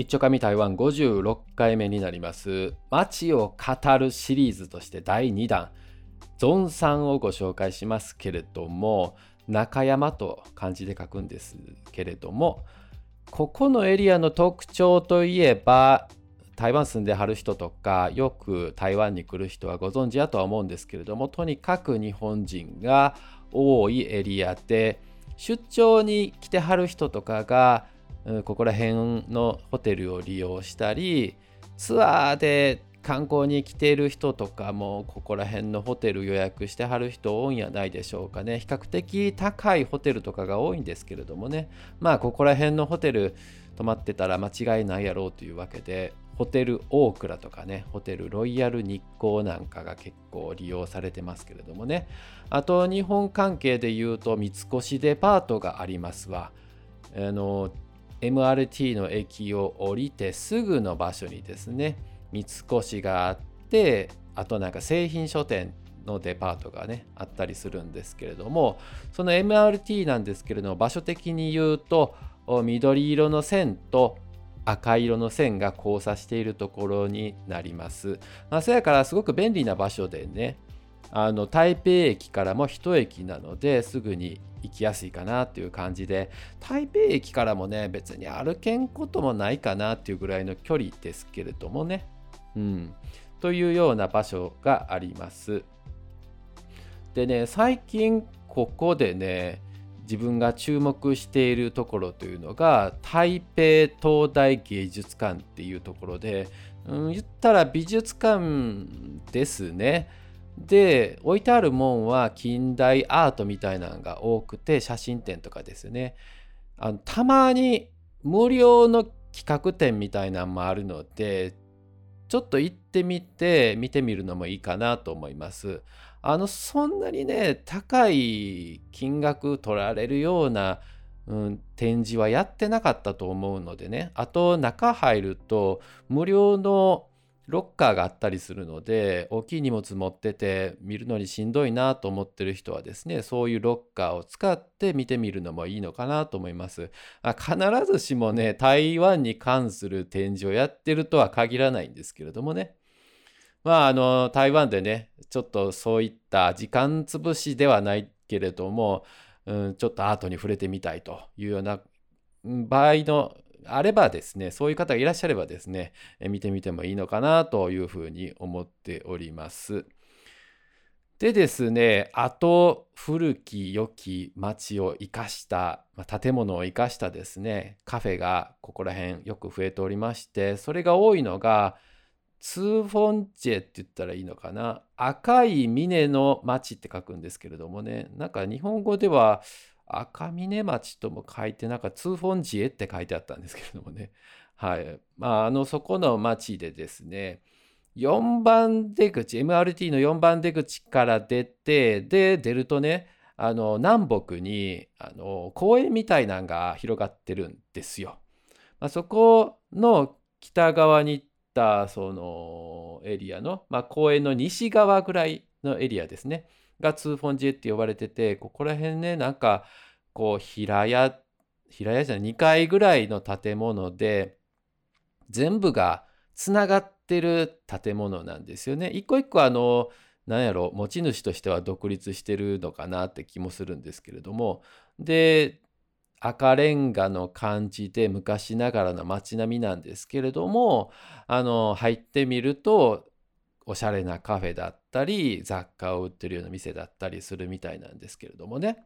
一丁紙台湾56回目になります。街を語るシリーズとして第2弾。ゾンさんをご紹介しますけれども中山と漢字で書くんですけれどもここのエリアの特徴といえば台湾住んではる人とかよく台湾に来る人はご存知やとは思うんですけれどもとにかく日本人が多いエリアで出張に来てはる人とかがここら辺のホテルを利用したりツアーで観光に来ている人とかもここら辺のホテル予約してはる人多いんやないでしょうかね。比較的高いホテルとかが多いんですけれどもね。まあここら辺のホテル泊まってたら間違いないやろうというわけでホテルオークラとかねホテルロイヤル日光なんかが結構利用されてますけれどもね。あと日本関係で言うと三越デパートがありますわ。あの MRT の駅を降りてすぐの場所にですね三越があってあとなんか製品書店のデパートがねあったりするんですけれどもその MRT なんですけれども場所的に言うと緑色の線と赤色の線が交差しているところになります。まあ、そやからすごく便利な場所でねあの台北駅からも1駅なのですぐに行きやすいかなっていう感じで台北駅からもね別に歩けんこともないかなっていうぐらいの距離ですけれどもね。うん。というような場所があります。でね最近ここでね自分が注目しているところというのが台北東大芸術館っていうところで、うん、言ったら美術館ですね。で置いてあるもんは近代アートみたいなのが多くて写真展とかですね。あのたまに無料の企画展みたいなのもあるのでちょっと行ってみて見てみるのもいいかなと思います。あのそんなにね高い金額取られるような、うん、展示はやってなかったと思うのでね。あと中入ると無料のロッカーがあったりするので大きい荷物持ってて見るのにしんどいなと思ってる人はですねそういうロッカーを使って見てみるのもいいのかなと思います。あ必ずしもね台湾に関する展示をやってるとは限らないんですけれどもね。まああの台湾でねちょっとそういった時間潰しではないけれども、うん、ちょっとアートに触れてみたいというような場合のあればですね、そういう方がいらっしゃればですね、見てみてもいいのかなというふうに思っております。でですね、あと古き良き街を生かした、まあ、建物を生かしたですね、カフェがここら辺よく増えておりまして、それが多いのが、ツーフォンチェって言ったらいいのかな？赤い峰の町って書くんですけれどもね、なんか日本語では赤峰町とも書いて、なんか通本寺へって書いてあったんですけれどもね。はい。まあ、あの、そこの町でですね、4番出口、MRT の4番出口から出て、で、出るとね、あの、南北に、あの、公園みたいなのが広がってるんですよ。まあ、そこの北側に行ったそのエリアの、まあ、公園の西側ぐらいのエリアですね。がツーフォンジエって呼ばれてて、ここら辺ね、なんか、こう、平屋、平屋じゃない、2階ぐらいの建物で、全部がつながってる建物なんですよね。一個一個あの、なんやろ、持ち主としては独立してるのかなって気もするんですけれども、で、赤レンガの感じで昔ながらの街並みなんですけれども、あの、入ってみると、おしゃれなカフェだったり雑貨を売ってるような店だったりするみたいなんですけれどもね。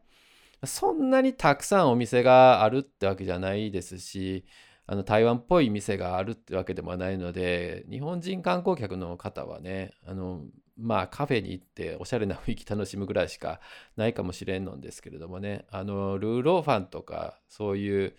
そんなにたくさんお店があるってわけじゃないですしあの台湾っぽい店があるってわけでもないので日本人観光客の方はねあのまあカフェに行っておしゃれな雰囲気楽しむぐらいしかないかもしれんのんですけれどもね。あのルーローファンとかそういう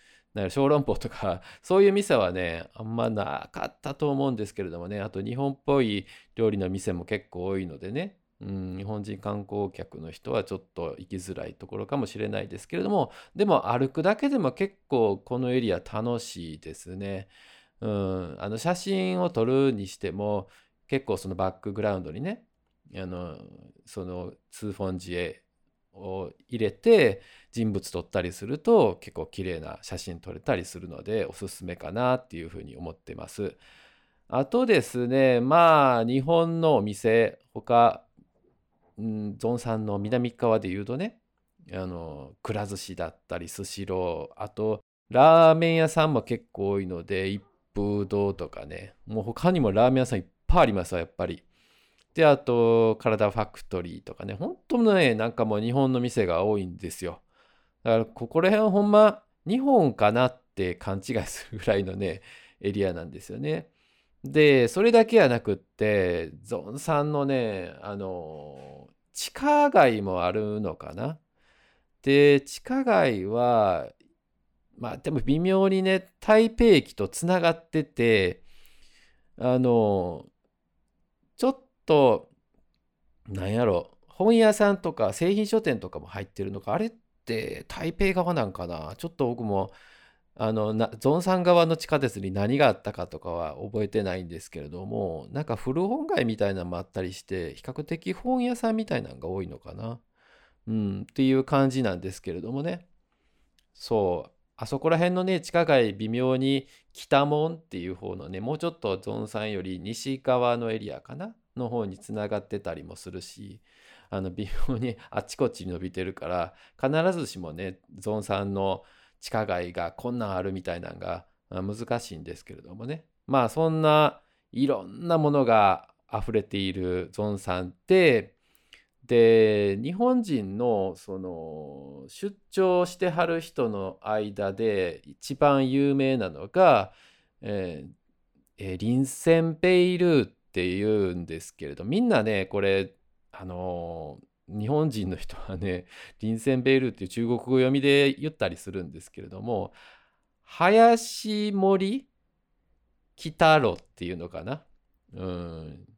小籠包とか、そういう店はね、あんまなかったと思うんですけれどもね、あと日本っぽい料理の店も結構多いのでね、うん、日本人観光客の人はちょっと行きづらいところかもしれないですけれども、でも歩くだけでも結構このエリア楽しいですね。うん、あの写真を撮るにしても、結構そのバックグラウンドにね、あのそのツーフォンジエを入れて人物撮ったりすると結構綺麗な写真撮れたりするのでおすすめかなっていうふうに思ってます。あとですねまあ日本のお店他、うん、ゾンさんの南側で言うとねあのくら寿司だったりスシローあとラーメン屋さんも結構多いので一風堂とかねもう他にもラーメン屋さんいっぱいありますわやっぱり。であと体ファクトリーとかね本当ねなんかもう日本の店が多いんですよ。だからここら辺ほんま日本かなって勘違いするぐらいのねエリアなんですよね。でそれだけはなくってゾンさんのねあの地下街もあるのかな。で地下街はまあでも微妙にね台北駅とつながっててあのちょっとなんやろ。本屋さんとか製品書店とかも入ってるのかあれって台北側なんかな。ちょっと僕もあのゾンさん側の地下鉄に何があったかとかは覚えてないんですけれどもなんか古本街みたいなのもあったりして比較的本屋さんみたいなのが多いのかな。うんっていう感じなんですけれどもね。そう。あそこら辺のね、地下街微妙に北門っていう方のね、もうちょっとゾンさんより西側のエリアかな。の方につながってたりもするし、あの微妙に あちこちに伸びてるから、必ずしもね、ゾンさんの地下街がこんなんあるみたいなのが難しいんですけれどもね。まあそんないろんなものが溢れているゾンさんって、で日本人のその出張してはる人の間で一番有名なのが、えーえー、リンセンペイルーっていうんですけれどみんなねこれあの、日本人の人はね リンセンペイルっていう中国語読みで言ったりするんですけれども林森北路っていうのかな？うん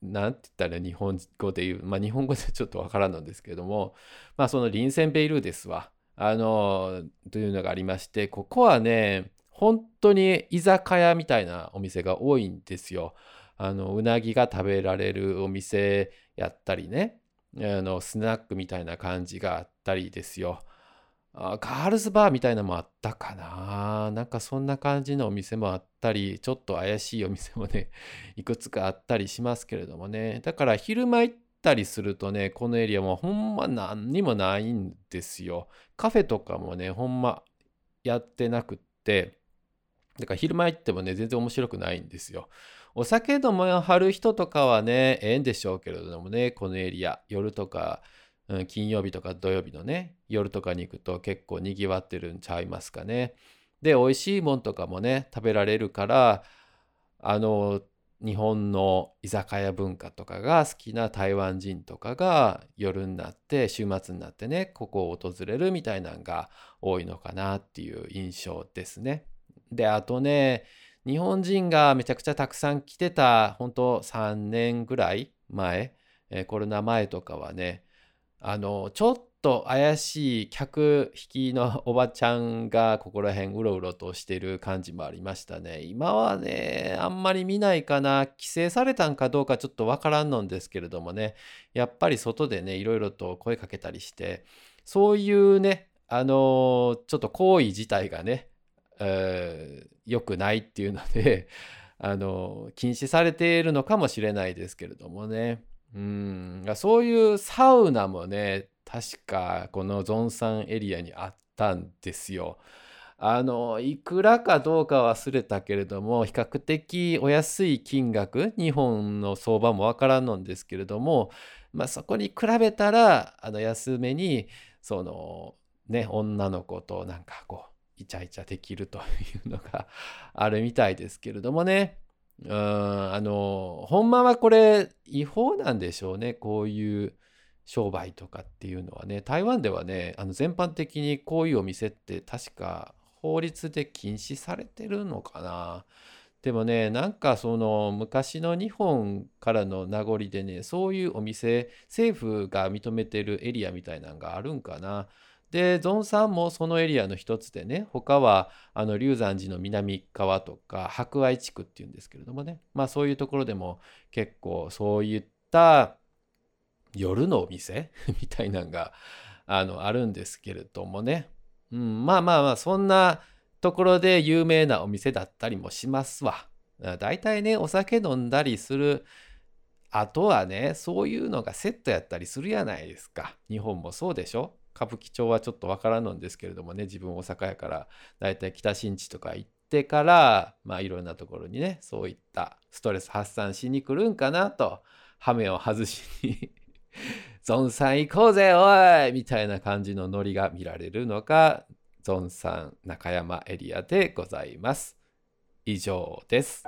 なんて言ったら日本語で言う、まあ日本語でちょっとわからんのですけども、まあそのリンセンベイルーですわ。あの、というのがありまして、ここはね、本当に居酒屋みたいなお店が多いんですよ。あの、うなぎが食べられるお店やったりね、あの、スナックみたいな感じがあったりですよ。あガールズバーみたいなのもあったかな。なんかそんな感じのお店もあったり、ちょっと怪しいお店もね、いくつかあったりしますけれどもね。だから昼間行ったりするとね、このエリアもほんま何にもないんですよ。カフェとかもね、ほんまやってなくって、だから昼間行ってもね、全然面白くないんですよ。お酒飲まはる人とかはね、ええんでしょうけれどもね、このエリア、夜とか、うん、金曜日とか土曜日のね、夜とかに行くと結構にぎわってるんちゃいますかね。で、美味しいもんとかもね、食べられるから、あの、日本の居酒屋文化とかが好きな台湾人とかが夜になって週末になってねここを訪れるみたいなのが多いのかなっていう印象ですね。であとね日本人がめちゃくちゃたくさん来てた本当3年ぐらい前コロナ前とかはねあのちょっと怪しい客引きのおばちゃんがここら辺うろうろとしてる感じもありましたね。今はね、あんまり見ないかな。規制されたんかどうかちょっとわからんのんですけれどもね、やっぱり外でね、いろいろと声かけたりして、そういうね、あのちょっと行為自体がね、良くないっていうので、あの禁止されているのかもしれないですけれどもね。うん、そういうサウナもね、確かこのゾンサンエリアにあったんですよ。あの、いくらかどうか忘れたけれども、比較的お安い金額、日本の相場もわからんのですけれども、まあそこに比べたら、あの安めに、その、ね、女の子となんかこう、イチャイチャできるというのが あるみたいですけれどもね。うん、あの、ほんまはこれ違法なんでしょうね。こういう商売とかっていうのはね。台湾ではね、あの全般的にこういうお店って確か法律で禁止されてるのかな。でもね、なんかその昔の日本からの名残でね、そういうお店、政府が認めてるエリアみたいなのがあるんかな。で、ゾンさんもそのエリアの一つでね、他はあの龍山寺の南側とか博愛地区っていうんですけれどもね、まあそういうところでも結構そういった夜のお店？みたいなのがあのあるんですけれどもね、うん、まあまあまあそんなところで有名なお店だったりもしますわ。だいたいねお酒飲んだりするあとはねそういうのがセットやったりするやないですか。日本もそうでしょ？歌舞伎町はちょっとわからんのですけれどもね自分大阪やからだいたい北新地とか行ってからまあいろんなところにねそういったストレス発散しに来るんかなと羽目を外しに ゾンさん行こうぜおいみたいな感じのノリが見られるのがゾンさん中山エリアでございます。以上です。